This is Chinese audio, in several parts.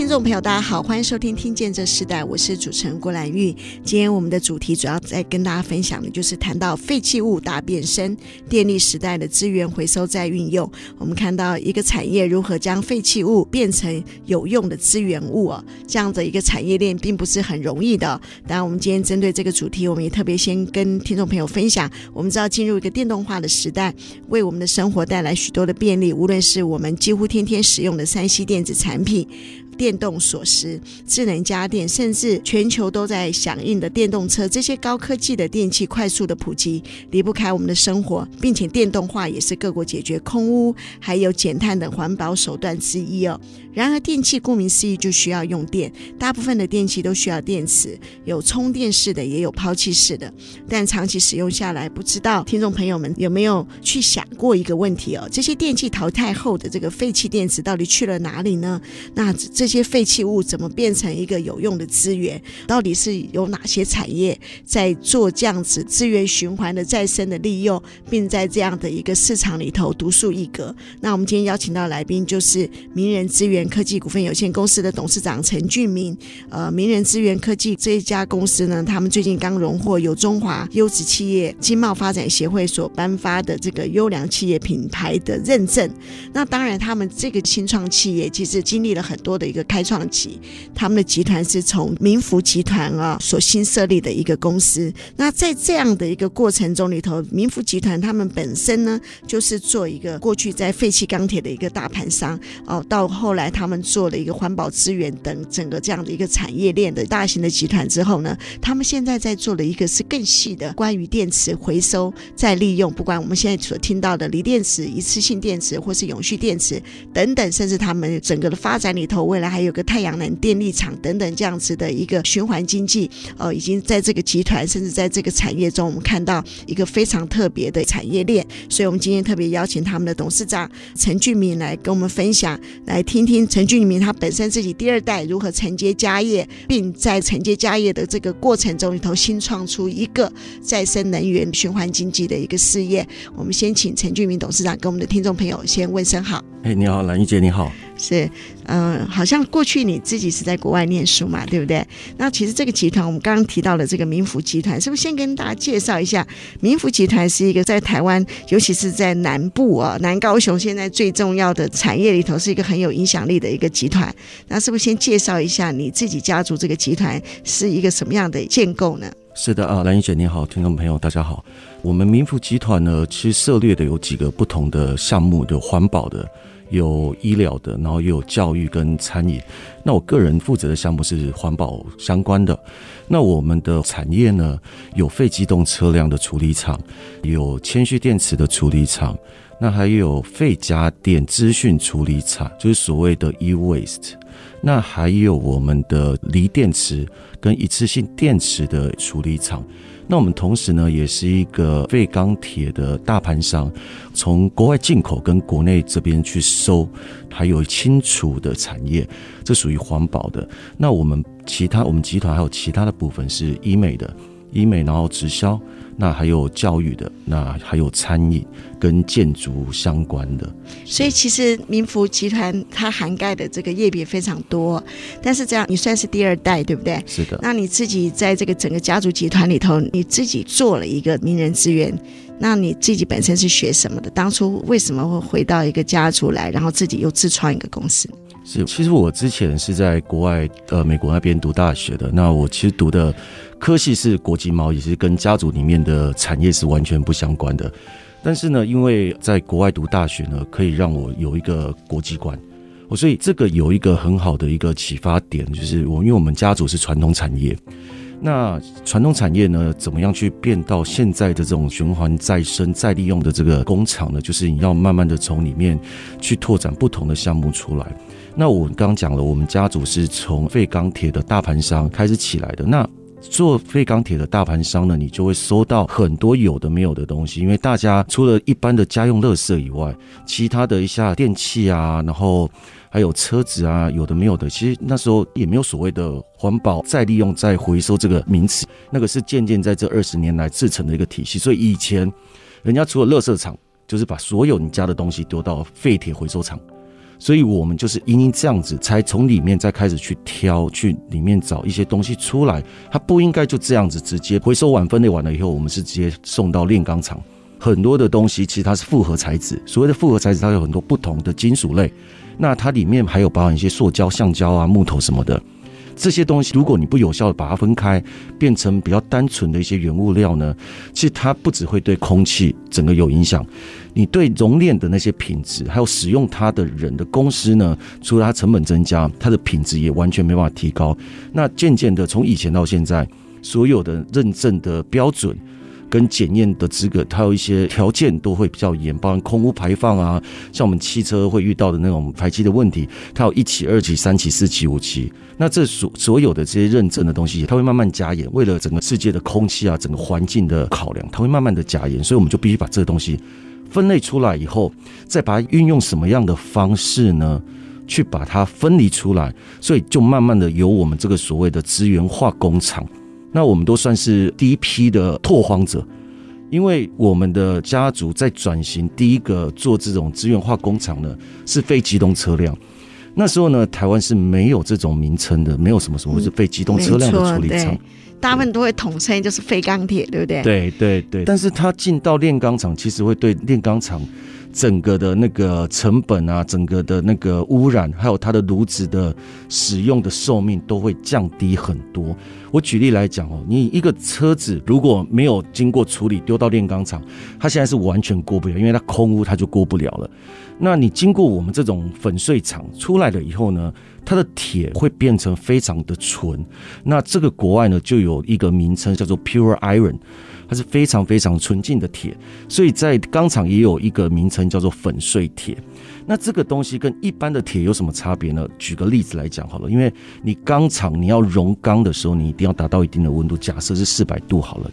听众朋友，大家好，欢迎收听《听见这时代》，我是主持人郭兰玉。今天我们的主题主要在跟大家分享的，就是谈到废弃物大变身，电力时代的资源回收再运用。我们看到一个产业如何将废弃物变成有用的资源物啊，这样的一个产业链并不是很容易的。当然，我们今天针对这个主题，我们也特别先跟听众朋友分享。我们知道，进入一个电动化的时代，为我们的生活带来许多的便利，无论是我们几乎天天使用的三 C 电子产品。电动锁匙、智能家电，甚至全球都在响应的电动车，这些高科技的电器快速的普及，离不开我们的生活，并且电动化也是各国解决空污还有减碳的环保手段之一哦。然而，电器顾名思义就需要用电，大部分的电器都需要电池，有充电式的，也有抛弃式的。但长期使用下来，不知道听众朋友们有没有去想过一个问题哦？这些电器淘汰后的这个废弃电池到底去了哪里呢？那这些废弃物怎么变成一个有用的资源？到底是有哪些产业在做这样子资源循环的再生的利用，并在这样的一个市场里头独树一格？那我们今天邀请到来宾就是名人资源科技股份有限公司的董事长陈俊明。呃，名人资源科技这一家公司呢，他们最近刚荣获由中华优质企业经贸发展协会所颁发的这个优良企业品牌的认证。那当然，他们这个新创企业其实经历了很多的一个。开创期，他们的集团是从明福集团啊所新设立的一个公司。那在这样的一个过程中里头，明福集团他们本身呢，就是做一个过去在废弃钢铁的一个大盘商哦，到后来他们做了一个环保资源等整个这样的一个产业链的大型的集团之后呢，他们现在在做的一个是更细的关于电池回收再利用，不管我们现在所听到的锂电池、一次性电池或是永续电池等等，甚至他们整个的发展里头，未来。还有个太阳能电力厂等等这样子的一个循环经济，呃，已经在这个集团甚至在这个产业中，我们看到一个非常特别的产业链。所以，我们今天特别邀请他们的董事长陈俊明来跟我们分享，来听听陈俊明他本身自己第二代如何承接家业，并在承接家业的这个过程中里头新创出一个再生能源循环经济的一个事业。我们先请陈俊明董事长跟我们的听众朋友先问声好。哎，你好，兰玉姐，你好。是，嗯、呃，好像过去你自己是在国外念书嘛，对不对？那其实这个集团，我们刚刚提到了这个民福集团，是不是先跟大家介绍一下？民福集团是一个在台湾，尤其是在南部啊，南高雄现在最重要的产业里头，是一个很有影响力的一个集团。那是不是先介绍一下你自己家族这个集团是一个什么样的建构呢？是的啊，兰玉姐你好，听众朋友大家好。我们民福集团呢，其实涉猎的有几个不同的项目，有环保的。有医疗的，然后也有教育跟餐饮。那我个人负责的项目是环保相关的。那我们的产业呢，有废机动车辆的处理厂，有铅蓄电池的处理厂，那还有废家电资讯处理厂，就是所谓的 e-waste。那还有我们的锂电池跟一次性电池的处理厂。那我们同时呢，也是一个废钢铁的大盘商，从国外进口跟国内这边去收，还有清除的产业，这属于环保的。那我们其他，我们集团还有其他的部分是医美的。医美，然后直销，那还有教育的，那还有餐饮跟建筑相关的。所以其实民福集团它涵盖的这个业别非常多，但是这样你算是第二代，对不对？是的。那你自己在这个整个家族集团里头，你自己做了一个名人资源，那你自己本身是学什么的？当初为什么会回到一个家族来，然后自己又自创一个公司？是，其实我之前是在国外，呃，美国那边读大学的。那我其实读的科系是国际贸易，是跟家族里面的产业是完全不相关的。但是呢，因为在国外读大学呢，可以让我有一个国际观，我所以这个有一个很好的一个启发点，就是我因为我们家族是传统产业。那传统产业呢，怎么样去变到现在的这种循环再生再利用的这个工厂呢？就是你要慢慢的从里面去拓展不同的项目出来。那我刚刚讲了，我们家族是从废钢铁的大盘商开始起来的。那做废钢铁的大盘商呢，你就会收到很多有的没有的东西，因为大家除了一般的家用垃圾以外，其他的一下电器啊，然后还有车子啊，有的没有的，其实那时候也没有所谓的环保再利用再回收这个名词，那个是渐渐在这二十年来制成的一个体系。所以以前人家除了垃圾场，就是把所有你家的东西丢到废铁回收厂。所以，我们就是因为这样子，才从里面再开始去挑，去里面找一些东西出来。它不应该就这样子直接回收完、分类完了以后，我们是直接送到炼钢厂。很多的东西其实它是复合材质，所谓的复合材质，它有很多不同的金属类。那它里面还有包含一些塑胶、橡胶啊、木头什么的。这些东西，如果你不有效的把它分开，变成比较单纯的一些原物料呢，其实它不只会对空气整个有影响，你对熔炼的那些品质，还有使用它的人的公司呢，除了它成本增加，它的品质也完全没办法提高。那渐渐的，从以前到现在，所有的认证的标准。跟检验的资格，它有一些条件都会比较严，包含空污排放啊，像我们汽车会遇到的那种排气的问题，它有一期、二期、三期、四期、五期。那这所所有的这些认证的东西，它会慢慢加严，为了整个世界的空气啊，整个环境的考量，它会慢慢的加严。所以我们就必须把这个东西分类出来以后，再把它运用什么样的方式呢，去把它分离出来。所以就慢慢的由我们这个所谓的资源化工厂。那我们都算是第一批的拓荒者，因为我们的家族在转型，第一个做这种资源化工厂呢，是非机动车辆。那时候呢，台湾是没有这种名称的，没有什么什么是非机动车辆的处理厂，大部分都会统称就是废钢铁，对不对？对对对。但是它进到炼钢厂，其实会对炼钢厂。整个的那个成本啊，整个的那个污染，还有它的炉子的使用的寿命都会降低很多。我举例来讲哦，你一个车子如果没有经过处理丢到炼钢厂，它现在是完全过不了，因为它空污它就过不了了。那你经过我们这种粉碎厂出来了以后呢，它的铁会变成非常的纯。那这个国外呢就有一个名称叫做 Pure Iron。它是非常非常纯净的铁，所以在钢厂也有一个名称叫做粉碎铁。那这个东西跟一般的铁有什么差别呢？举个例子来讲好了，因为你钢厂你要熔钢的时候，你一定要达到一定的温度，假设是四百度好了。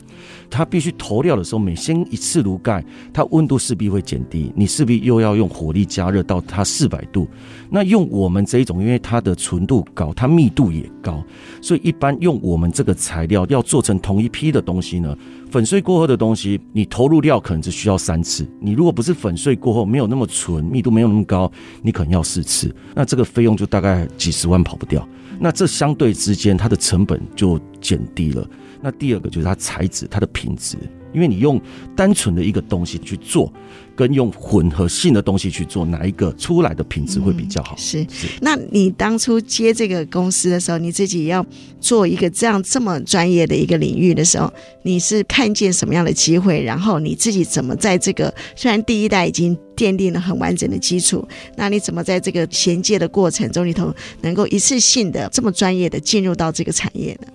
它必须投料的时候，每掀一次炉盖，它温度势必会减低，你势必又要用火力加热到它四百度。那用我们这一种，因为它的纯度高，它密度也高，所以一般用我们这个材料要做成同一批的东西呢，粉碎过后的东西，你投入料可能只需要三次。你如果不是粉碎过后没有那么纯，密度没有那么高，你可能要四次。那这个费用就大概几十万跑不掉。那这相对之间，它的成本就减低了。那第二个就是它材质，它的品质，因为你用单纯的一个东西去做，跟用混合性的东西去做，哪一个出来的品质会比较好？嗯、是，是。那你当初接这个公司的时候，你自己要做一个这样这么专业的一个领域的时候，你是看见什么样的机会？然后你自己怎么在这个虽然第一代已经奠定了很完整的基础，那你怎么在这个衔接的过程中里头，能够一次性的这么专业的进入到这个产业呢？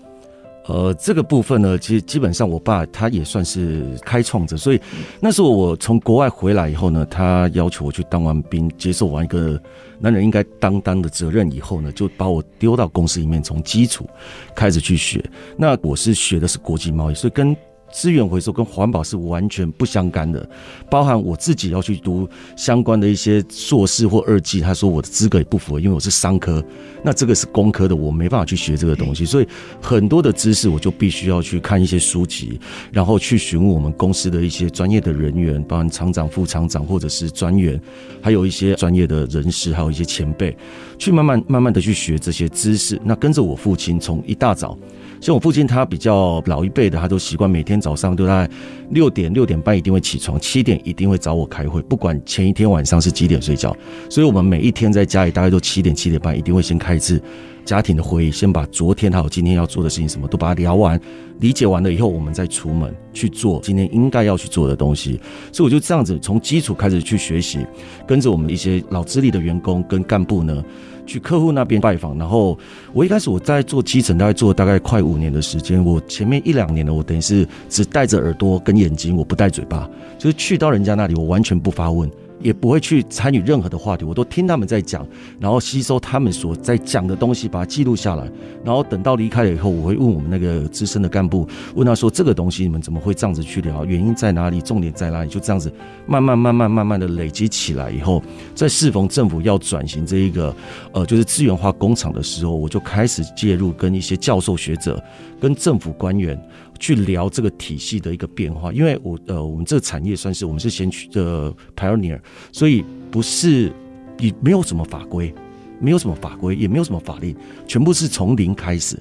呃，这个部分呢，其实基本上我爸他也算是开创者，所以那时候我从国外回来以后呢，他要求我去当完兵，接受完一个男人应该担当的责任以后呢，就把我丢到公司里面，从基础开始去学。那我是学的是国际贸易，所以跟。资源回收跟环保是完全不相干的，包含我自己要去读相关的一些硕士或二技，他说我的资格也不符合，因为我是商科，那这个是工科的，我没办法去学这个东西，所以很多的知识我就必须要去看一些书籍，然后去询问我们公司的一些专业的人员，包含厂长、副厂长或者是专员，还有一些专业的人士，还有一些前辈，去慢慢慢慢的去学这些知识。那跟着我父亲从一大早。像我父亲，他比较老一辈的，他都习惯每天早上都在六点六点半一定会起床，七点一定会找我开会，不管前一天晚上是几点睡觉。所以，我们每一天在家里大概都七点七点半一定会先开一次家庭的会议，先把昨天还有今天要做的事情什么都把它聊完，理解完了以后，我们再出门去做今天应该要去做的东西。所以我就这样子从基础开始去学习，跟着我们一些老资历的员工跟干部呢，去客户那边拜访。然后我一开始我在做基层，大概做大概快五年的时间。我前面一两年呢，我等于是只带着耳朵跟眼睛，我不带嘴巴，就是去到人家那里，我完全不发问。也不会去参与任何的话题，我都听他们在讲，然后吸收他们所在讲的东西，把它记录下来，然后等到离开了以后，我会问我们那个资深的干部，问他说这个东西你们怎么会这样子去聊，原因在哪里，重点在哪里，就这样子慢慢慢慢慢慢的累积起来以后，在适逢政府要转型这一个呃就是资源化工厂的时候，我就开始介入跟一些教授学者跟政府官员。去聊这个体系的一个变化，因为我呃，我们这个产业算是我们是先驱的 pioneer，所以不是也没有什么法规，没有什么法规，也没有什么法令，全部是从零开始。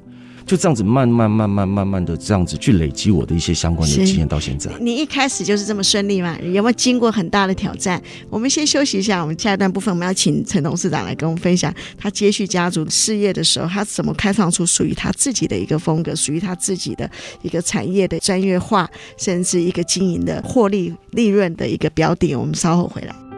就这样子慢慢慢慢慢慢的这样子去累积我的一些相关的经验到现在。你一开始就是这么顺利吗？有没有经过很大的挑战？我们先休息一下，我们下一段部分我们要请陈董事长来跟我们分享他接续家族事业的时候，他怎么开创出属于他自己的一个风格，属于他自己的一个产业的专业化，甚至一个经营的获利利润的一个标的。我们稍后回来。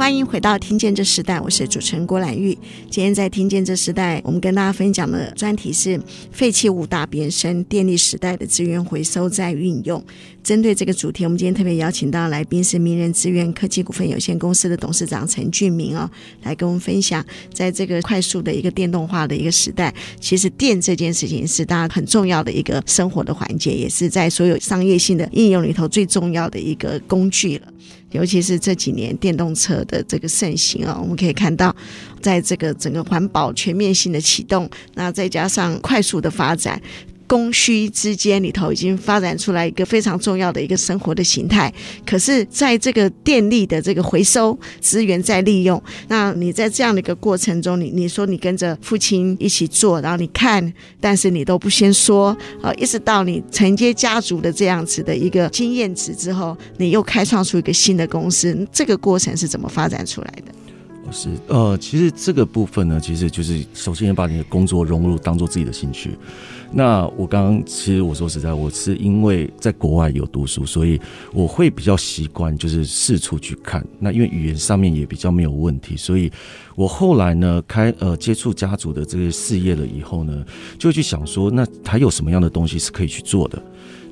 欢迎回到《听见这时代》，我是主持人郭兰玉。今天在《听见这时代》，我们跟大家分享的专题是废弃物大变身，电力时代的资源回收再运用。针对这个主题，我们今天特别邀请到来宾是名人资源科技股份有限公司的董事长陈俊明哦，来跟我们分享，在这个快速的一个电动化的一个时代，其实电这件事情是大家很重要的一个生活的环节，也是在所有商业性的应用里头最重要的一个工具了。尤其是这几年电动车的这个盛行啊，我们可以看到，在这个整个环保全面性的启动，那再加上快速的发展。供需之间里头已经发展出来一个非常重要的一个生活的形态，可是在这个电力的这个回收资源再利用，那你在这样的一个过程中，你你说你跟着父亲一起做，然后你看，但是你都不先说，呃，一直到你承接家族的这样子的一个经验值之后，你又开创出一个新的公司，这个过程是怎么发展出来的？是呃，其实这个部分呢，其实就是首先要把你的工作融入当做自己的兴趣。那我刚刚其实我说实在，我是因为在国外有读书，所以我会比较习惯就是四处去看。那因为语言上面也比较没有问题，所以我后来呢开呃接触家族的这个事业了以后呢，就去想说，那还有什么样的东西是可以去做的。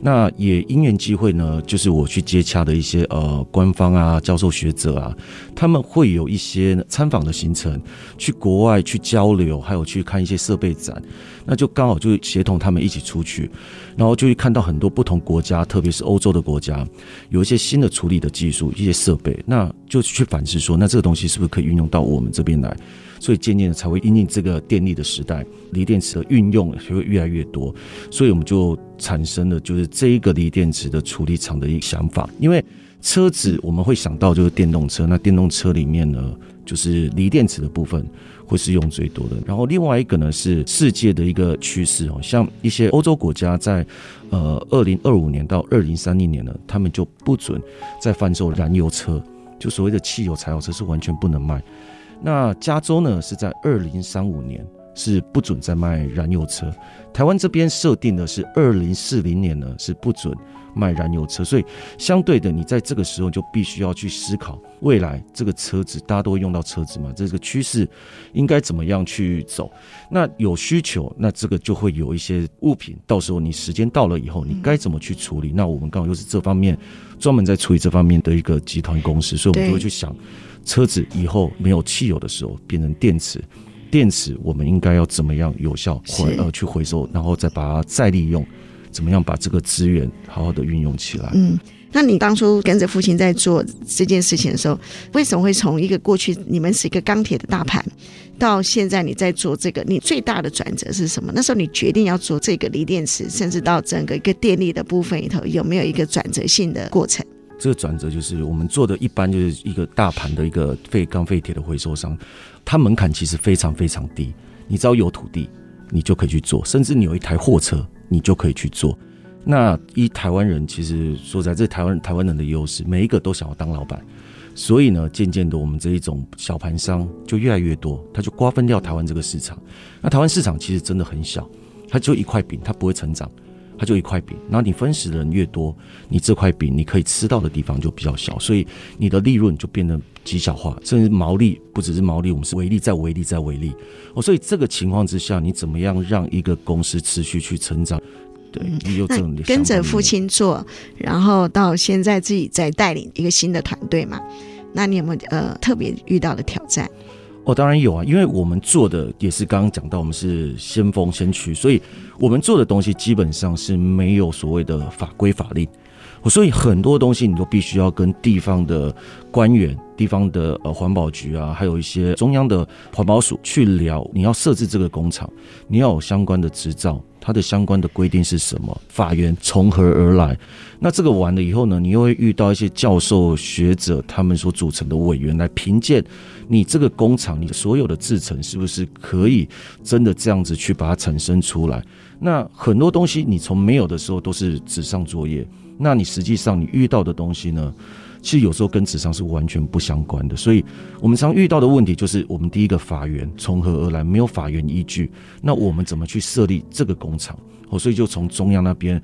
那也因缘机会呢，就是我去接洽的一些呃官方啊、教授学者啊，他们会有一些参访的行程，去国外去交流，还有去看一些设备展，那就刚好就协同他们一起出去，然后就会看到很多不同国家，特别是欧洲的国家，有一些新的处理的技术、一些设备，那就去反思说，那这个东西是不是可以运用到我们这边来？所以渐渐的才会因应这个电力的时代，锂电池的运用也会越来越多，所以我们就产生了就是这一个锂电池的处理厂的一个想法。因为车子我们会想到就是电动车，那电动车里面呢，就是锂电池的部分会是用最多的。然后另外一个呢是世界的一个趋势哦，像一些欧洲国家在呃二零二五年到二零三零年呢，他们就不准再贩售燃油车，就所谓的汽油柴油车是完全不能卖。那加州呢，是在二零三五年是不准再卖燃油车，台湾这边设定的是二零四零年呢是不准卖燃油车，所以相对的，你在这个时候就必须要去思考未来这个车子大家都会用到车子嘛，这个趋势应该怎么样去走？那有需求，那这个就会有一些物品，到时候你时间到了以后，你该怎么去处理？那我们刚好又是这方面专门在处理这方面的一个集团公司，所以我们就会去想。车子以后没有汽油的时候变成电池，电池我们应该要怎么样有效回呃去回收，然后再把它再利用，怎么样把这个资源好好的运用起来？嗯，那你当初跟着父亲在做这件事情的时候，为什么会从一个过去你们是一个钢铁的大盘，到现在你在做这个，你最大的转折是什么？那时候你决定要做这个锂电池，甚至到整个一个电力的部分里头，有没有一个转折性的过程？这个转折就是我们做的一般就是一个大盘的一个废钢废铁的回收商，它门槛其实非常非常低，你只要有土地，你就可以去做，甚至你有一台货车，你就可以去做。那一台湾人其实说在，这台湾台湾人的优势，每一个都想要当老板，所以呢，渐渐的我们这一种小盘商就越来越多，他就瓜分掉台湾这个市场。那台湾市场其实真的很小，它就一块饼，它不会成长。它就一块饼，然后你分食的人越多，你这块饼你可以吃到的地方就比较小，所以你的利润就变得极小化，甚至毛利不只是毛利，我们是微利再微利再微利。哦，所以这个情况之下，你怎么样让一个公司持续去成长？对，你有这种跟着父亲做，然后到现在自己在带领一个新的团队嘛？那你有没有呃特别遇到的挑战？哦，当然有啊，因为我们做的也是刚刚讲到，我们是先锋先驱，所以我们做的东西基本上是没有所谓的法规法令，我所以很多东西你都必须要跟地方的官员、地方的呃环保局啊，还有一些中央的环保署去聊，你要设置这个工厂，你要有相关的执照。它的相关的规定是什么？法源从何而来？那这个完了以后呢，你又会遇到一些教授学者他们所组成的委员来评鉴你这个工厂，你所有的制成是不是可以真的这样子去把它产生出来？那很多东西你从没有的时候都是纸上作业，那你实际上你遇到的东西呢？其实有时候跟纸上是完全不相关的，所以我们常遇到的问题就是，我们第一个法源从何而来？没有法源依据，那我们怎么去设立这个工厂？哦，所以就从中央那边，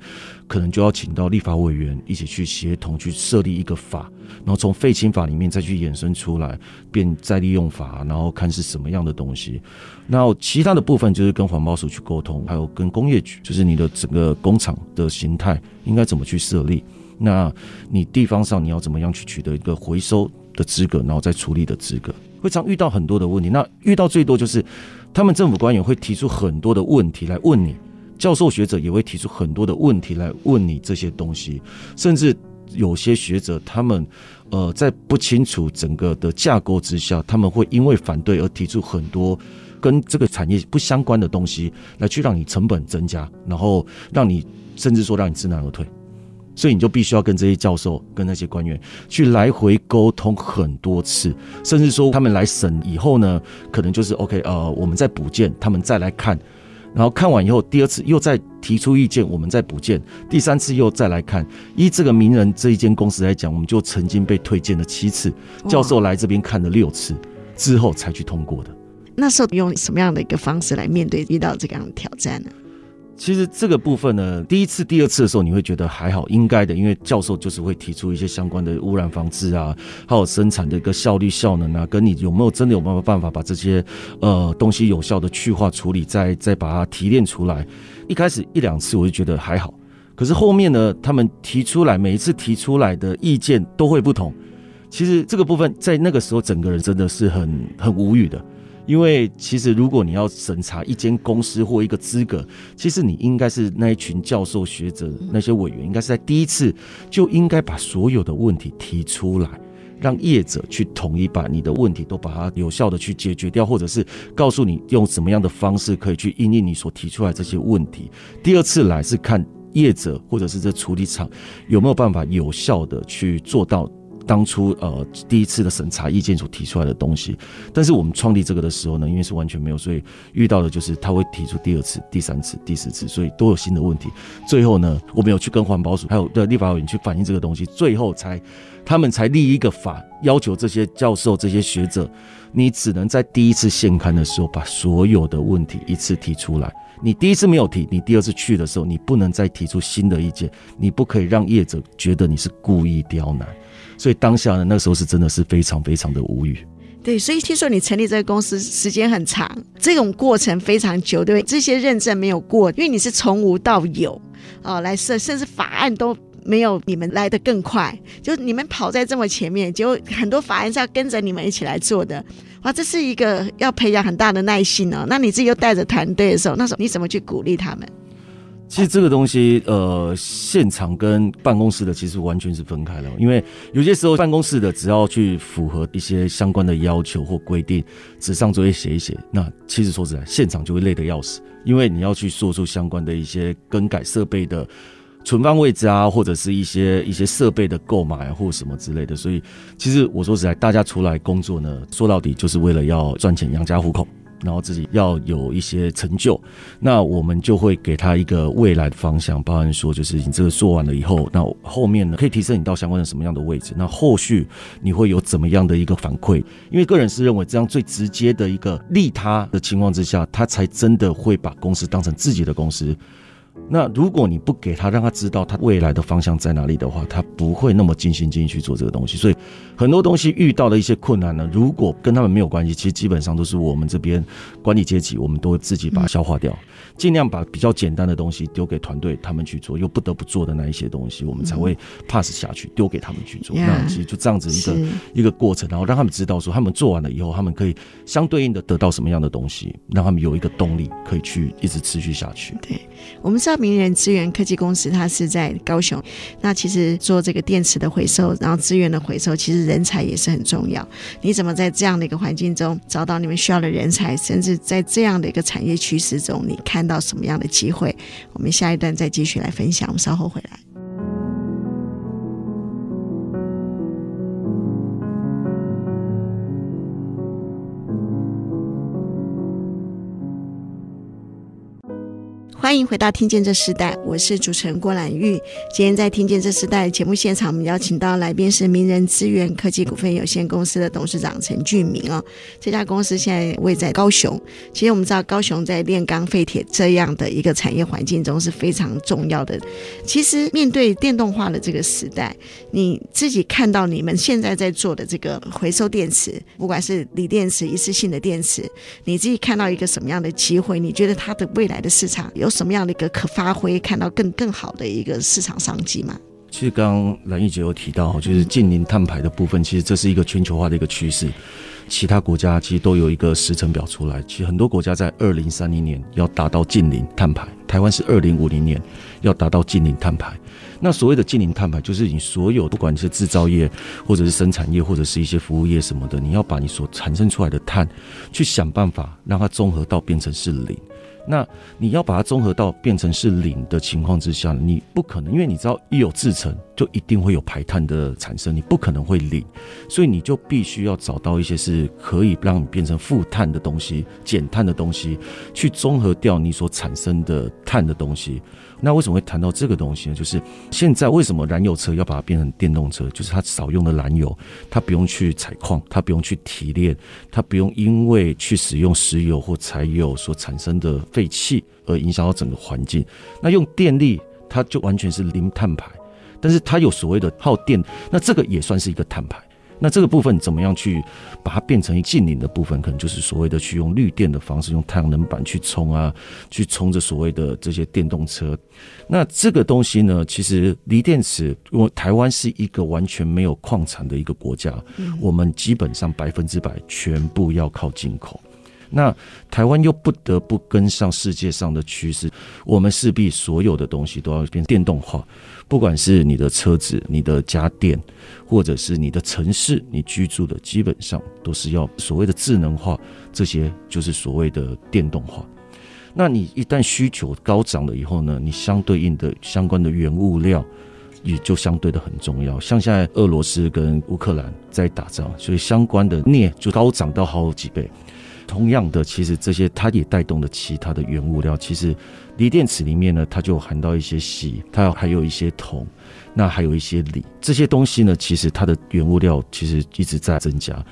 可能就要请到立法委员一起去协同去设立一个法，然后从废青法里面再去衍生出来，变再利用法，然后看是什么样的东西。然后其他的部分就是跟环保署去沟通，还有跟工业局，就是你的整个工厂的形态应该怎么去设立。那你地方上你要怎么样去取得一个回收的资格，然后再处理的资格，会常遇到很多的问题。那遇到最多就是，他们政府官员会提出很多的问题来问你，教授学者也会提出很多的问题来问你这些东西，甚至有些学者他们呃在不清楚整个的架构之下，他们会因为反对而提出很多跟这个产业不相关的东西，来去让你成本增加，然后让你甚至说让你知难而退。所以你就必须要跟这些教授、跟那些官员去来回沟通很多次，甚至说他们来审以后呢，可能就是 OK，呃，我们再补件，他们再来看，然后看完以后，第二次又再提出意见，我们再补件，第三次又再来看。依这个名人这一间公司来讲，我们就曾经被推荐了七次，教授来这边看了六次之后才去通过的。那时候用什么样的一个方式来面对遇到这样的挑战呢？其实这个部分呢，第一次、第二次的时候，你会觉得还好，应该的，因为教授就是会提出一些相关的污染防治啊，还有生产的一个效率、效能啊，跟你有没有真的有没有办法把这些呃东西有效的去化处理，再再把它提炼出来。一开始一两次我就觉得还好，可是后面呢，他们提出来，每一次提出来的意见都会不同。其实这个部分在那个时候，整个人真的是很很无语的。因为其实，如果你要审查一间公司或一个资格，其实你应该是那一群教授学者那些委员，应该是在第一次就应该把所有的问题提出来，让业者去统一把你的问题都把它有效的去解决掉，或者是告诉你用什么样的方式可以去应应你所提出来这些问题。第二次来是看业者或者是这处理厂有没有办法有效的去做到。当初呃第一次的审查意见所提出来的东西，但是我们创立这个的时候呢，因为是完全没有，所以遇到的就是他会提出第二次、第三次、第四次，所以都有新的问题。最后呢，我们有去跟环保署还有的立法委员去反映这个东西，最后才他们才立一个法，要求这些教授、这些学者，你只能在第一次现刊的时候把所有的问题一次提出来。你第一次没有提，你第二次去的时候，你不能再提出新的意见，你不可以让业者觉得你是故意刁难。所以当下呢，那时候是真的是非常非常的无语。对，所以听说你成立这个公司时间很长，这种过程非常久，对不对？这些认证没有过，因为你是从无到有、哦，来设，甚至法案都没有你们来的更快，就你们跑在这么前面，就很多法案是要跟着你们一起来做的。哇，这是一个要培养很大的耐心哦。那你自己又带着团队的时候，那时候你怎么去鼓励他们？其实这个东西，呃，现场跟办公室的其实完全是分开的，因为有些时候办公室的只要去符合一些相关的要求或规定，纸上作业写一写，那其实说实在，现场就会累得要死，因为你要去做出相关的一些更改设备的存放位置啊，或者是一些一些设备的购买啊，或什么之类的，所以其实我说实在，大家出来工作呢，说到底就是为了要赚钱养家糊口。然后自己要有一些成就，那我们就会给他一个未来的方向，包含说就是你这个做完了以后，那后面呢可以提升你到相关的什么样的位置，那后续你会有怎么样的一个反馈？因为个人是认为这样最直接的一个利他的情况之下，他才真的会把公司当成自己的公司。那如果你不给他，让他知道他未来的方向在哪里的话，他不会那么尽心尽力去做这个东西。所以很多东西遇到的一些困难呢，如果跟他们没有关系，其实基本上都是我们这边管理阶级，我们都会自己把它消化掉。尽量把比较简单的东西丢给团队他们去做，又不得不做的那一些东西，我们才会 pass 下去，丢给他们去做。那其实就这样子一个一个过程，然后让他们知道说，他们做完了以后，他们可以相对应的得到什么样的东西，让他们有一个动力可以去一直持续下去。对，我们知名人资源科技公司它是在高雄，那其实做这个电池的回收，然后资源的回收，其实人才也是很重要。你怎么在这样的一个环境中找到你们需要的人才，甚至在这样的一个产业趋势中，你看？到什么样的机会？我们下一段再继续来分享。我们稍后回来。欢迎回到《听见这时代》，我是主持人郭兰玉。今天在《听见这时代》节目现场，我们邀请到来宾是名人资源科技股份有限公司的董事长陈俊明哦。这家公司现在位在高雄。其实我们知道，高雄在炼钢废铁这样的一个产业环境中是非常重要的。其实面对电动化的这个时代，你自己看到你们现在在做的这个回收电池，不管是锂电池、一次性的电池，你自己看到一个什么样的机会？你觉得它的未来的市场有？什么样的一个可发挥，看到更更好的一个市场商机吗？其实刚刚兰玉姐有提到，就是近零碳排的部分，其实这是一个全球化的一个趋势。其他国家其实都有一个时程表出来，其实很多国家在二零三零年要达到近零碳排，台湾是二零五零年要达到近零碳排。那所谓的近零碳排，就是你所有不管你是制造业，或者是生产业，或者是一些服务业什么的，你要把你所产生出来的碳，去想办法让它综合到变成是零。那你要把它综合到变成是零的情况之下，你不可能，因为你知道一有制成就一定会有排碳的产生，你不可能会零，所以你就必须要找到一些是可以让你变成负碳的东西、减碳的东西，去综合掉你所产生的碳的东西。那为什么会谈到这个东西呢？就是现在为什么燃油车要把它变成电动车？就是它少用的燃油，它不用去采矿，它不用去提炼，它不用因为去使用石油或柴油所产生的废气而影响到整个环境。那用电力，它就完全是零碳排，但是它有所谓的耗电，那这个也算是一个碳排。那这个部分怎么样去把它变成一净零的部分？可能就是所谓的去用绿电的方式，用太阳能板去充啊，去充着所谓的这些电动车。那这个东西呢，其实锂电池，因为台湾是一个完全没有矿产的一个国家，我们基本上百分之百全部要靠进口。那台湾又不得不跟上世界上的趋势，我们势必所有的东西都要变电动化。不管是你的车子、你的家电，或者是你的城市、你居住的，基本上都是要所谓的智能化，这些就是所谓的电动化。那你一旦需求高涨了以后呢，你相对应的相关的原物料也就相对的很重要。像现在俄罗斯跟乌克兰在打仗，所以相关的镍就高涨到好几倍。同样的，其实这些它也带动了其他的原物料。其实锂电池里面呢，它就含到一些锡，它还有一些铜，那还有一些锂。这些东西呢，其实它的原物料其实一直在增加。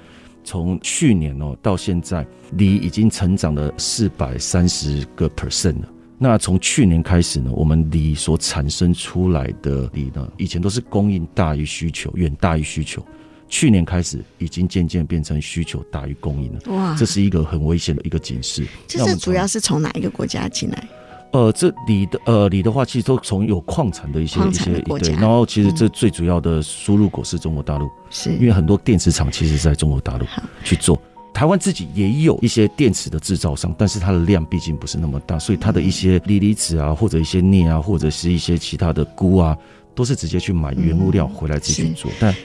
从去年哦到现在，锂已经成长了四百三十个 percent 了。那从去年开始呢，我们锂所产生出来的锂呢，以前都是供应大于需求，远大于需求。去年开始，已经渐渐变成需求大于供应了。哇，这是一个很危险的一个警示。这是主要是从哪一个国家进来？呃，这锂的呃锂的话，其实都从有矿产的一些一些对。然后，其实这最主要的输入国是中国大陆，是、嗯、因为很多电池厂其实在中国大陆去做。台湾自己也有一些电池的制造商，但是它的量毕竟不是那么大，所以它的一些锂离子啊，或者一些镍啊，或者是一些其他的钴啊，都是直接去买原物料回来自己去做，嗯、但。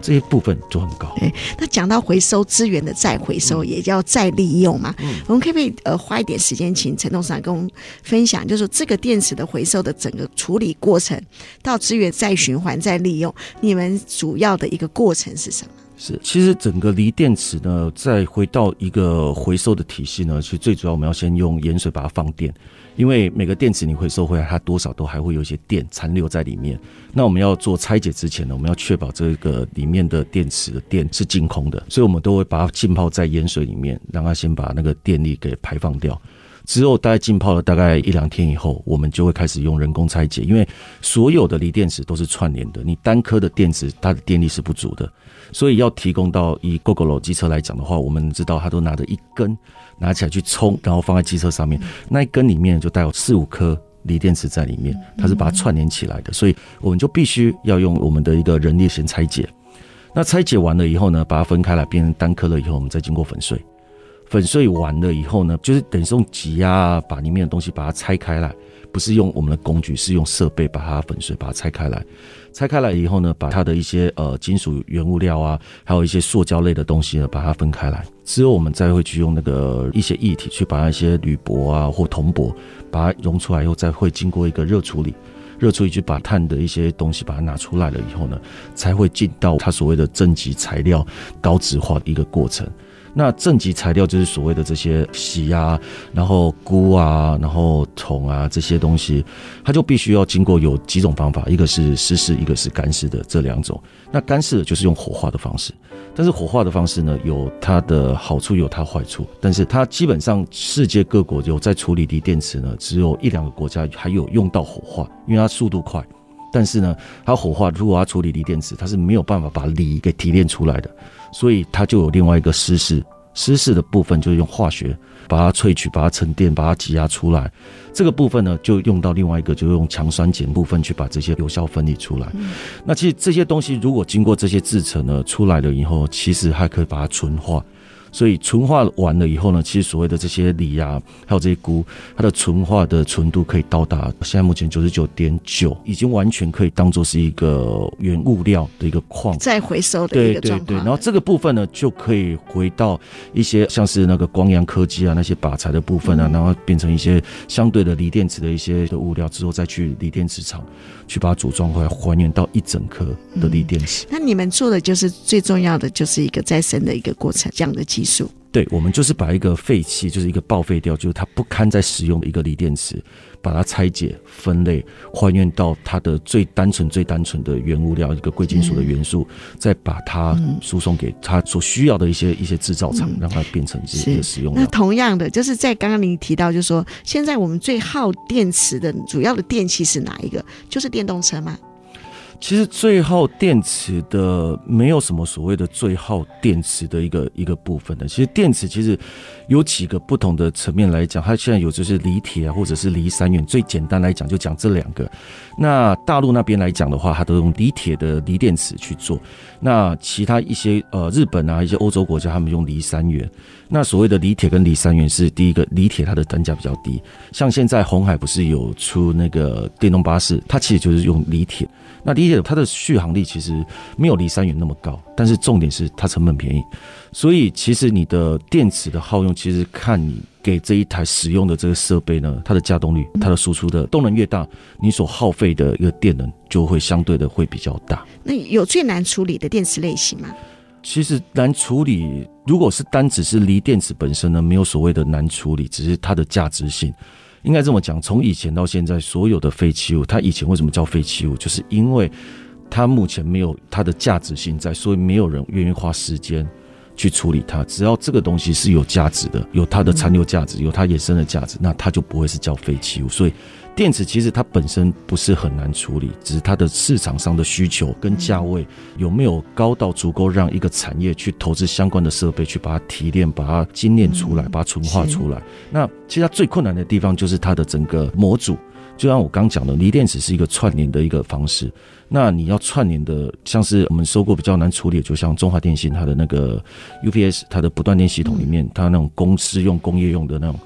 这些部分就很高。对，那讲到回收资源的再回收，也叫再利用嘛。嗯，我们可不可以呃花一点时间，请陈董事长跟我们分享，就是这个电池的回收的整个处理过程，到资源再循环再利用，你们主要的一个过程是什么？是，其实整个锂电池呢，再回到一个回收的体系呢，其实最主要我们要先用盐水把它放电，因为每个电池你回收回来，它多少都还会有一些电残留在里面。那我们要做拆解之前呢，我们要确保这个里面的电池的电是净空的，所以我们都会把它浸泡在盐水里面，让它先把那个电力给排放掉。之后大概浸泡了大概一两天以后，我们就会开始用人工拆解，因为所有的锂电池都是串联的，你单颗的电池它的电力是不足的，所以要提供到以 Gogoro 机车来讲的话，我们知道它都拿着一根拿起来去充，然后放在机车上面，那一根里面就带有四五颗锂电池在里面，它是把它串联起来的，所以我们就必须要用我们的一个人力先拆解，那拆解完了以后呢，把它分开来变成单颗了以后，我们再经过粉碎。粉碎完了以后呢，就是等于是用挤压，把里面的东西把它拆开来，不是用我们的工具，是用设备把它粉碎，把它拆开来。拆开来以后呢，把它的一些呃金属原物料啊，还有一些塑胶类的东西呢，把它分开来。之后我们再会去用那个一些液体去把那些铝箔啊或铜箔把它溶出来以后，再会经过一个热处理，热处理去把碳的一些东西把它拿出来了以后呢，才会进到它所谓的正极材料高质化的一个过程。那正极材料就是所谓的这些锡啊，然后钴啊，然后铜啊这些东西，它就必须要经过有几种方法，一个是湿式，一个是干式的这两种。那干式的就是用火化的方式，但是火化的方式呢，有它的好处，有它坏处。但是它基本上世界各国有在处理锂电池呢，只有一两个国家还有用到火化，因为它速度快。但是呢，它火化如果要处理锂电池，它是没有办法把锂给提炼出来的。所以它就有另外一个湿式，湿式的部分就是用化学把它萃取、把它沉淀、把它挤压出来。这个部分呢，就用到另外一个，就是用强酸碱部分去把这些有效分离出来。那其实这些东西如果经过这些制成呢，出来了以后，其实还可以把它纯化。所以纯化完了以后呢，其实所谓的这些锂啊，还有这些钴，它的纯化的纯度可以到达现在目前九十九点九，已经完全可以当做是一个原物料的一个矿再回收的一个状况。对对对，然后这个部分呢，就可以回到一些像是那个光阳科技啊，那些靶材的部分啊，然后变成一些相对的锂电池的一些的物料之后，再去锂电池厂去把它组装回来，还原到一整颗的锂电池。那你们做的就是最重要的，就是一个再生的一个过程，这样的技术。对，我们就是把一个废弃，就是一个报废掉，就是它不堪再使用的一个锂电池，把它拆解、分类，还原到它的最单纯、最单纯的原物料，一个贵金属的元素，嗯、再把它输送给它所需要的一些一些制造厂，嗯、让它变成这些使用。那同样的，就是在刚刚您提到，就是说现在我们最耗电池的主要的电器是哪一个？就是电动车吗？其实最耗电池的没有什么所谓的最耗电池的一个一个部分的。其实电池其实有几个不同的层面来讲，它现在有就是锂铁啊，或者是锂三元。最简单来讲，就讲这两个。那大陆那边来讲的话，它都用锂铁的锂电池去做。那其他一些呃日本啊一些欧洲国家，他们用锂三元。那所谓的锂铁跟锂三元是第一个，锂铁它的单价比较低。像现在红海不是有出那个电动巴士，它其实就是用锂铁。那锂铁它的续航力其实没有离三元那么高，但是重点是它成本便宜。所以其实你的电池的耗用，其实看你给这一台使用的这个设备呢，它的加动率、它的输出的动能越大，你所耗费的一个电能就会相对的会比较大。那有最难处理的电池类型吗？其实难处理，如果是单只是锂电池本身呢，没有所谓的难处理，只是它的价值性。应该这么讲，从以前到现在，所有的废弃物，它以前为什么叫废弃物？就是因为它目前没有它的价值性在，所以没有人愿意花时间去处理它。只要这个东西是有价值的，有它的残留价值，有它衍生的价值，那它就不会是叫废弃物。所以。电池其实它本身不是很难处理，只是它的市场上的需求跟价位有没有高到足够让一个产业去投资相关的设备去把它提炼、把它精炼出来、把它纯化出来。那其实它最困难的地方就是它的整个模组，就像我刚讲的，锂电池是一个串联的一个方式。那你要串联的，像是我们收购比较难处理，就像中华电信它的那个 UPS，它的不断电系统里面，它那种公司用、工业用的那种。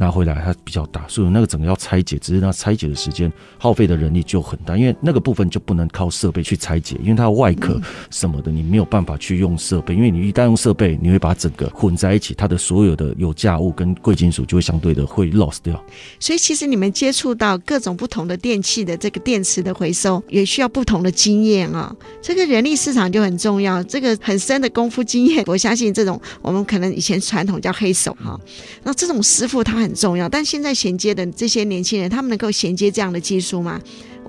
拿回来它比较大，所以那个整个要拆解，只是那拆解的时间耗费的人力就很大，因为那个部分就不能靠设备去拆解，因为它的外壳什么的你没有办法去用设备，因为你一旦用设备，你会把整个混在一起，它的所有的有价物跟贵金属就会相对的会 lost 掉。所以其实你们接触到各种不同的电器的这个电池的回收，也需要不同的经验啊、哦。这个人力市场就很重要，这个很深的功夫经验，我相信这种我们可能以前传统叫黑手哈，那这种师傅他很。很重要，但现在衔接的这些年轻人，他们能够衔接这样的技术吗？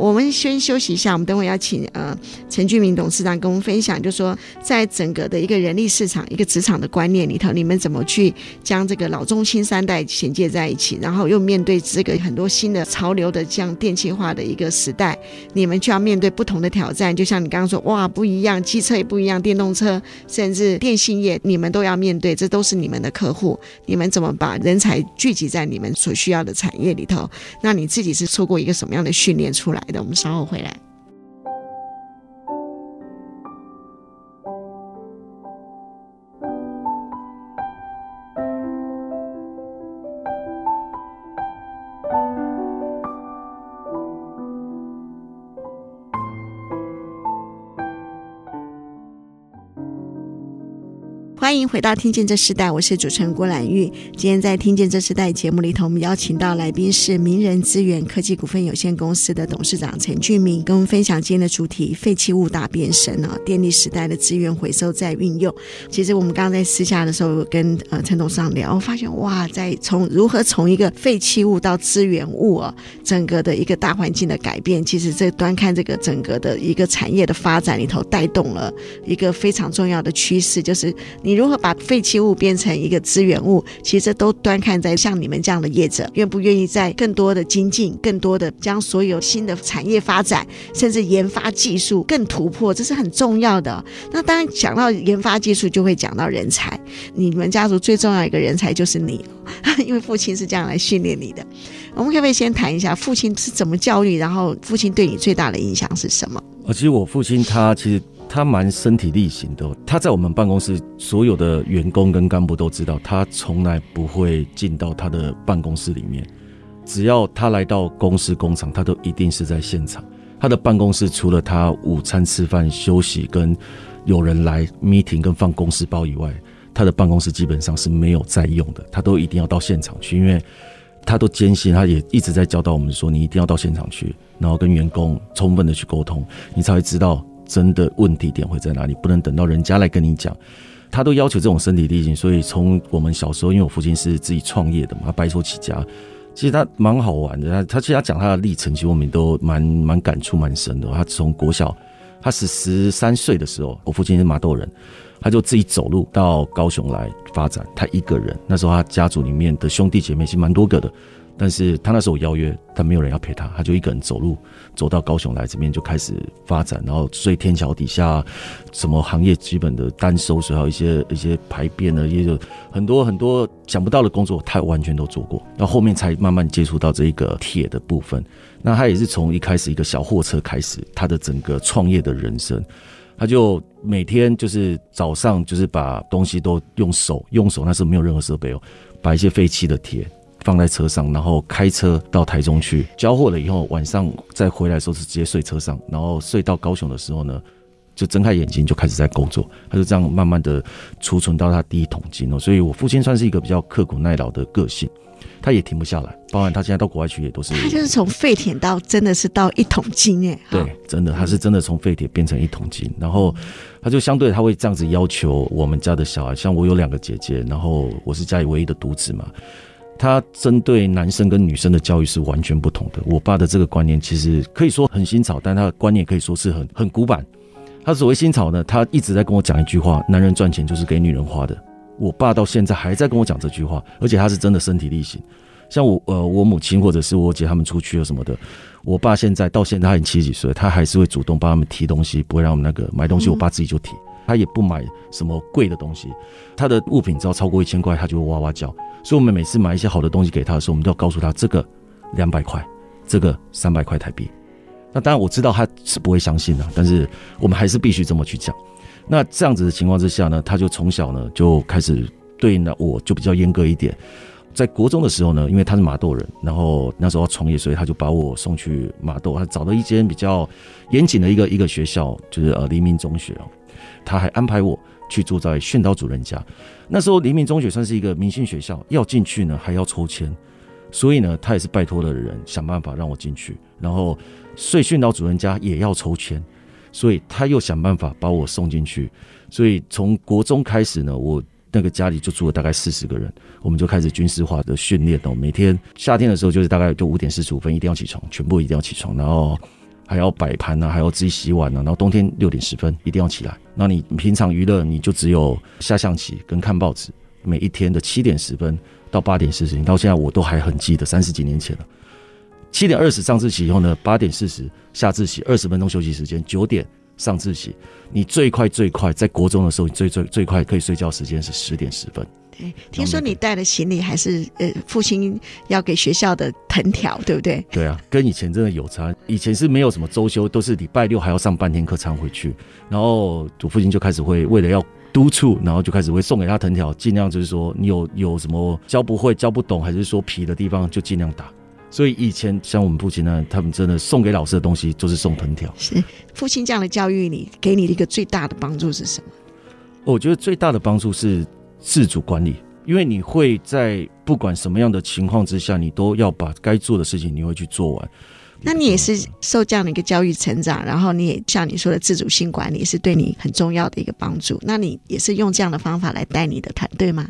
我们先休息一下，我们等会要请呃陈俊明董事长跟我们分享，就是说在整个的一个人力市场、一个职场的观念里头，你们怎么去将这个老中青三代衔接在一起，然后又面对这个很多新的潮流的这样电气化的一个时代，你们就要面对不同的挑战。就像你刚刚说，哇，不一样，机车也不一样，电动车甚至电信业，你们都要面对，这都是你们的客户，你们怎么把人才聚集在你们所需要的产业里头？那你自己是受过一个什么样的训练出来？我们稍后回来。欢迎回到《听见这时代》，我是主持人郭兰玉。今天在《听见这时代》节目里头，我们邀请到来宾是名人资源科技股份有限公司的董事长陈俊明，跟我们分享今天的主题：废弃物大变身啊，电力时代的资源回收再运用。其实我们刚刚在私下的时候跟呃陈董事长聊，发现哇，在从如何从一个废弃物到资源物啊，整个的一个大环境的改变，其实这端看这个整个的一个产业的发展里头，带动了一个非常重要的趋势，就是你。如何把废弃物变成一个资源物？其实都端看在像你们这样的业者，愿不愿意在更多的精进、更多的将所有新的产业发展，甚至研发技术更突破，这是很重要的。那当然讲到研发技术，就会讲到人才。你们家族最重要一个人才就是你，因为父亲是这样来训练你的。我们可不可以先谈一下父亲是怎么教育？然后父亲对你最大的影响是什么？其实我父亲他其实。他蛮身体力行的，他在我们办公室，所有的员工跟干部都知道，他从来不会进到他的办公室里面。只要他来到公司工厂，他都一定是在现场。他的办公室除了他午餐吃饭休息跟有人来 meeting 跟放公司包以外，他的办公室基本上是没有在用的。他都一定要到现场去，因为他都坚信，他也一直在教导我们说，你一定要到现场去，然后跟员工充分的去沟通，你才会知道。真的问题点会在哪里？不能等到人家来跟你讲，他都要求这种身体力行。所以从我们小时候，因为我父亲是自己创业的嘛，他白手起家，其实他蛮好玩的。他他其实他讲他的历程，其实我们都蛮蛮感触蛮深的。他从国小，他是十三岁的时候，我父亲是麻豆人，他就自己走路到高雄来发展。他一个人，那时候他家族里面的兄弟姐妹其实蛮多个的。但是他那时候邀约，但没有人要陪他，他就一个人走路走到高雄来这边就开始发展，然后睡天桥底下，什么行业基本的单收拾，还有一些一些排便的，也就很多很多想不到的工作，他完全都做过。然后后面才慢慢接触到这一个铁的部分。那他也是从一开始一个小货车开始，他的整个创业的人生，他就每天就是早上就是把东西都用手用手，那时候没有任何设备哦，把一些废弃的铁。放在车上，然后开车到台中去交货了以后，晚上再回来的时候是直接睡车上，然后睡到高雄的时候呢，就睁开眼睛就开始在工作。他就这样慢慢的储存到他第一桶金哦。所以我父亲算是一个比较刻苦耐劳的个性，他也停不下来。包括他现在到国外去也都是。他就是从废铁到真的是到一桶金哎。对，真的他是真的从废铁变成一桶金，然后他就相对他会这样子要求我们家的小孩，像我有两个姐姐，然后我是家里唯一的独子嘛。他针对男生跟女生的教育是完全不同的。我爸的这个观念其实可以说很新潮，但他的观念可以说是很很古板。他所谓新潮呢，他一直在跟我讲一句话：男人赚钱就是给女人花的。我爸到现在还在跟我讲这句话，而且他是真的身体力行。像我呃，我母亲或者是我姐他们出去了什么的，我爸现在到现在他已经七十几岁，他还是会主动帮他们提东西，不会让我们那个买东西，我爸自己就提。他也不买什么贵的东西，他的物品只要超过一千块，他就会哇哇叫。所以，我们每次买一些好的东西。给他的时候，我们都要告诉他这个两百块，这个三百块台币。那当然我知道他是不会相信的，但是我们还是必须这么去讲。那这样子的情况之下呢，他就从小呢就开始对呢我就比较严格一点。在国中的时候呢，因为他是马豆人，然后那时候要创业，所以他就把我送去马豆，他找到一间比较严谨的一个一个学校，就是呃黎明中学哦。他还安排我去住在训导主任家。那时候黎明中学算是一个明星学校，要进去呢还要抽签，所以呢他也是拜托了人想办法让我进去。然后睡训导主任家也要抽签，所以他又想办法把我送进去。所以从国中开始呢，我。那个家里就住了大概四十个人，我们就开始军事化的训练哦。每天夏天的时候，就是大概就五点四十五分一定要起床，全部一定要起床，然后还要摆盘啊，还要自己洗碗啊。然后冬天六点十分一定要起来。那你平常娱乐你就只有下象棋跟看报纸。每一天的七点十分到八点四十，到现在我都还很记得，三十几年前了。七点二十上自习以后呢，八点四十下自习，二十分钟休息时间，九点。上自习，你最快最快在国中的时候，你最最最快可以睡觉时间是十点十分。对，听说你带的行李还是呃父亲要给学校的藤条，对不对？对啊，跟以前真的有差。以前是没有什么周休，都是礼拜六还要上半天课才回去。然后我父亲就开始会为了要督促，然后就开始会送给他藤条，尽量就是说你有有什么教不会、教不懂，还是说皮的地方，就尽量打。所以以前像我们父亲呢，他们真的送给老师的东西就是送藤条。是父亲这样的教育你，给你的一个最大的帮助是什么？我觉得最大的帮助是自主管理，因为你会在不管什么样的情况之下，你都要把该做的事情你会去做完。那你也是受这样的一个教育成长，然后你也像你说的自主性管理是对你很重要的一个帮助。那你也是用这样的方法来带你的团队吗？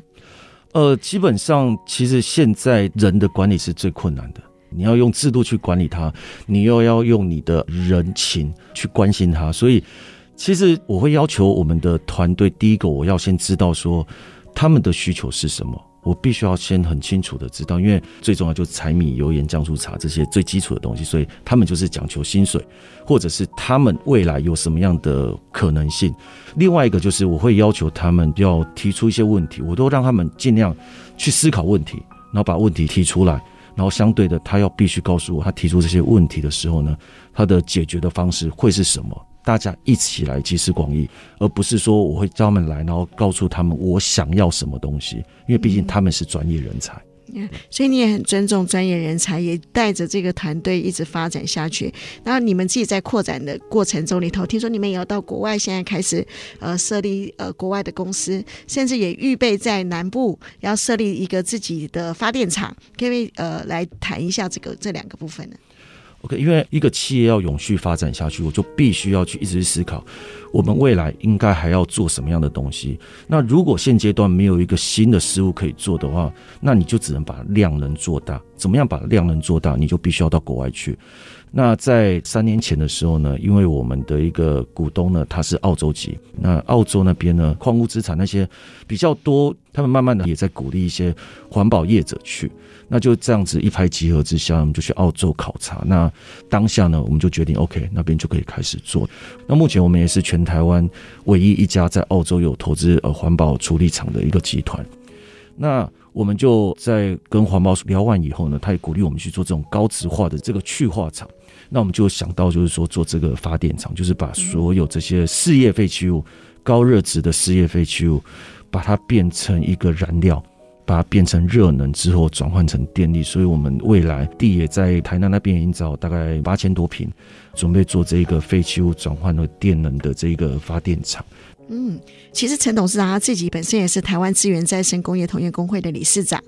呃，基本上其实现在人的管理是最困难的。你要用制度去管理他，你又要用你的人情去关心他，所以其实我会要求我们的团队，第一个我要先知道说他们的需求是什么，我必须要先很清楚的知道，因为最重要就是柴米油盐酱醋茶这些最基础的东西，所以他们就是讲求薪水，或者是他们未来有什么样的可能性。另外一个就是我会要求他们要提出一些问题，我都让他们尽量去思考问题，然后把问题提出来。然后相对的，他要必须告诉我，他提出这些问题的时候呢，他的解决的方式会是什么？大家一起来集思广益，而不是说我会叫他们来，然后告诉他们我想要什么东西，因为毕竟他们是专业人才。所以你也很尊重专业人才，也带着这个团队一直发展下去。然后你们自己在扩展的过程中里头，听说你们也要到国外，现在开始呃设立呃国外的公司，甚至也预备在南部要设立一个自己的发电厂。可以呃来谈一下这个这两个部分呢？OK，因为一个企业要永续发展下去，我就必须要去一直去思考，我们未来应该还要做什么样的东西。那如果现阶段没有一个新的事物可以做的话，那你就只能把量能做大。怎么样把量能做大？你就必须要到国外去。那在三年前的时候呢，因为我们的一个股东呢，他是澳洲籍，那澳洲那边呢，矿物资产那些比较多，他们慢慢的也在鼓励一些环保业者去。那就这样子一拍即合之下，我们就去澳洲考察。那当下呢，我们就决定，OK，那边就可以开始做。那目前我们也是全台湾唯一一家在澳洲有投资呃环保处理厂的一个集团。那我们就在跟环保聊完以后呢，他也鼓励我们去做这种高质化的这个去化厂。那我们就想到，就是说做这个发电厂，就是把所有这些事业废弃物、高热值的事业废弃物，把它变成一个燃料，把它变成热能之后转换成电力。所以我们未来地也在台南那边已经找大概八千多平，准备做这个废弃物转换为电能的这个发电厂。嗯，其实陈董事长他自己本身也是台湾资源再生工业同业公会的理事长。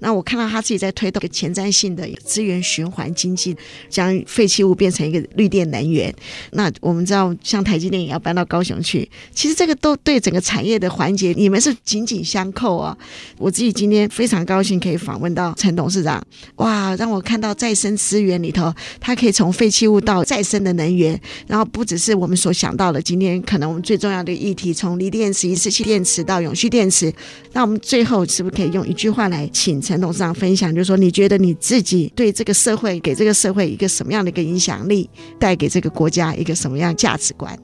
那我看到他自己在推动一个前瞻性的资源循环经济，将废弃物变成一个绿电能源。那我们知道，像台积电也要搬到高雄去，其实这个都对整个产业的环节，你们是紧紧相扣啊。我自己今天非常高兴可以访问到陈董事长，哇，让我看到再生资源里头，它可以从废弃物到再生的能源，然后不只是我们所想到的，今天可能我们最重要的议题。从锂电池、一次性电池到永续电池，那我们最后是不是可以用一句话来请陈董事长分享？就是说，你觉得你自己对这个社会、给这个社会一个什么样的一个影响力，带给这个国家一个什么样价值观？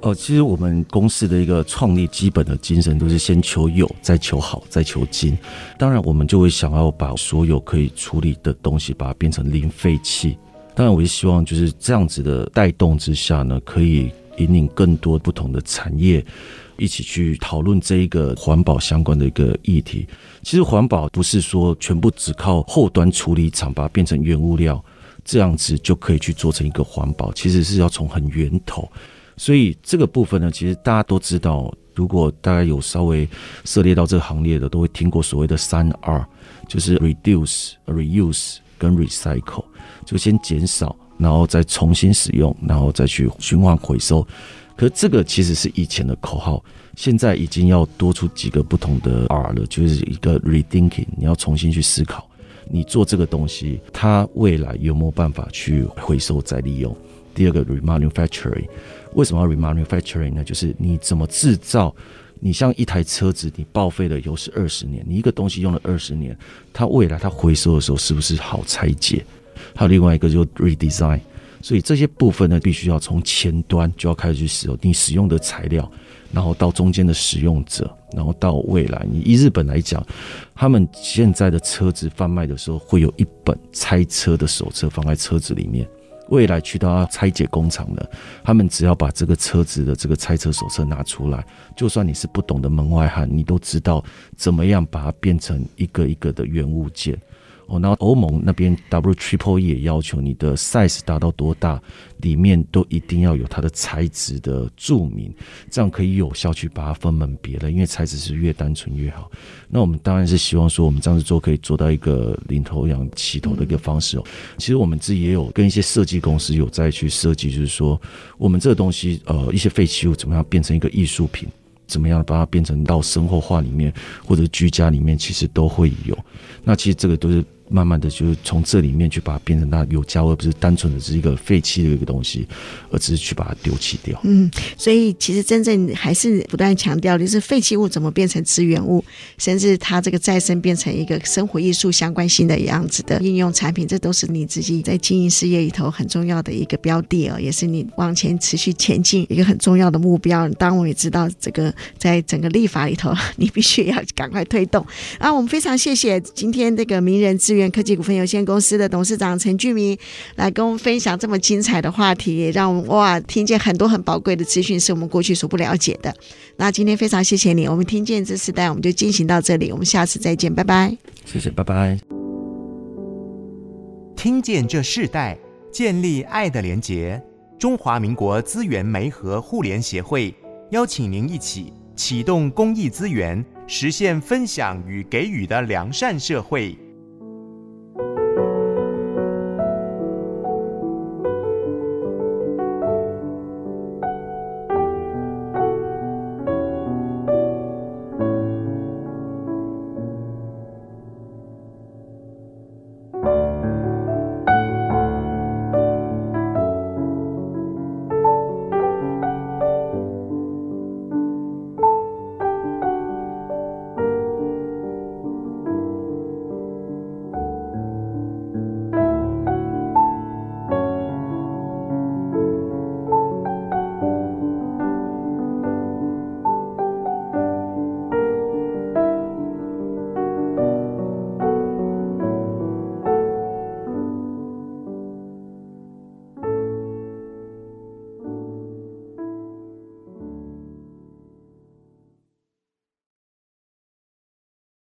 哦，其实我们公司的一个创立基本的精神都是先求有，再求好，再求精。当然，我们就会想要把所有可以处理的东西，把它变成零废弃。当然，我也希望就是这样子的带动之下呢，可以。引领更多不同的产业一起去讨论这一个环保相关的一个议题。其实环保不是说全部只靠后端处理厂把它变成原物料，这样子就可以去做成一个环保，其实是要从很源头。所以这个部分呢，其实大家都知道，如果大家有稍微涉猎到这个行业的，都会听过所谓的三 R，就是 Reduce、Reuse 跟 Recycle，就先减少，然后再重新使用，然后再去循环回收。可是这个其实是以前的口号，现在已经要多出几个不同的 R 了，就是一个 Rethinking，你要重新去思考，你做这个东西，它未来有没有办法去回收再利用？第二个 Remanufacturing，为什么要 Remanufacturing 呢？就是你怎么制造？你像一台车子，你报废了以后是二十年，你一个东西用了二十年，它未来它回收的时候是不是好拆解？还有另外一个就 Redesign。所以这些部分呢，必须要从前端就要开始去使用你使用的材料，然后到中间的使用者，然后到未来。你以日本来讲，他们现在的车子贩卖的时候，会有一本拆车的手册放在车子里面。未来去到拆解工厂的，他们只要把这个车子的这个拆车手册拿出来，就算你是不懂的门外汉，你都知道怎么样把它变成一个一个的原物件。哦，然后欧盟那边 W Triple E 也要求你的 size 达到多大，里面都一定要有它的材质的注明，这样可以有效去把它分门别类，因为材质是越单纯越好。那我们当然是希望说，我们这样子做可以做到一个领头羊起头的一个方式哦。其实我们自己也有跟一些设计公司有在去设计，就是说我们这个东西呃一些废弃物怎么样变成一个艺术品。怎么样把它变成到生活化里面，或者居家里面，其实都会有。那其实这个都是。慢慢的，就是从这里面去把它变成它有价，而不是单纯的是一个废弃的一个东西，而只是去把它丢弃掉。嗯，所以其实真正还是不断强调，就是废弃物怎么变成资源物，甚至它这个再生变成一个生活艺术相关性的样子的应用产品，这都是你自己在经营事业里头很重要的一个标的哦，也是你往前持续前进一个很重要的目标。当我也知道，这个在整个立法里头，你必须要赶快推动。啊，我们非常谢谢今天这个名人资源。科技股份有限公司的董事长陈俊明来跟我们分享这么精彩的话题，让我们哇听见很多很宝贵的资讯，是我们过去所不了解的。那今天非常谢谢你，我们听见这时代，我们就进行到这里，我们下次再见，拜拜。谢谢，拜拜。听见这世代，建立爱的连结。中华民国资源媒和互联协会邀请您一起启动公益资源，实现分享与给予的良善社会。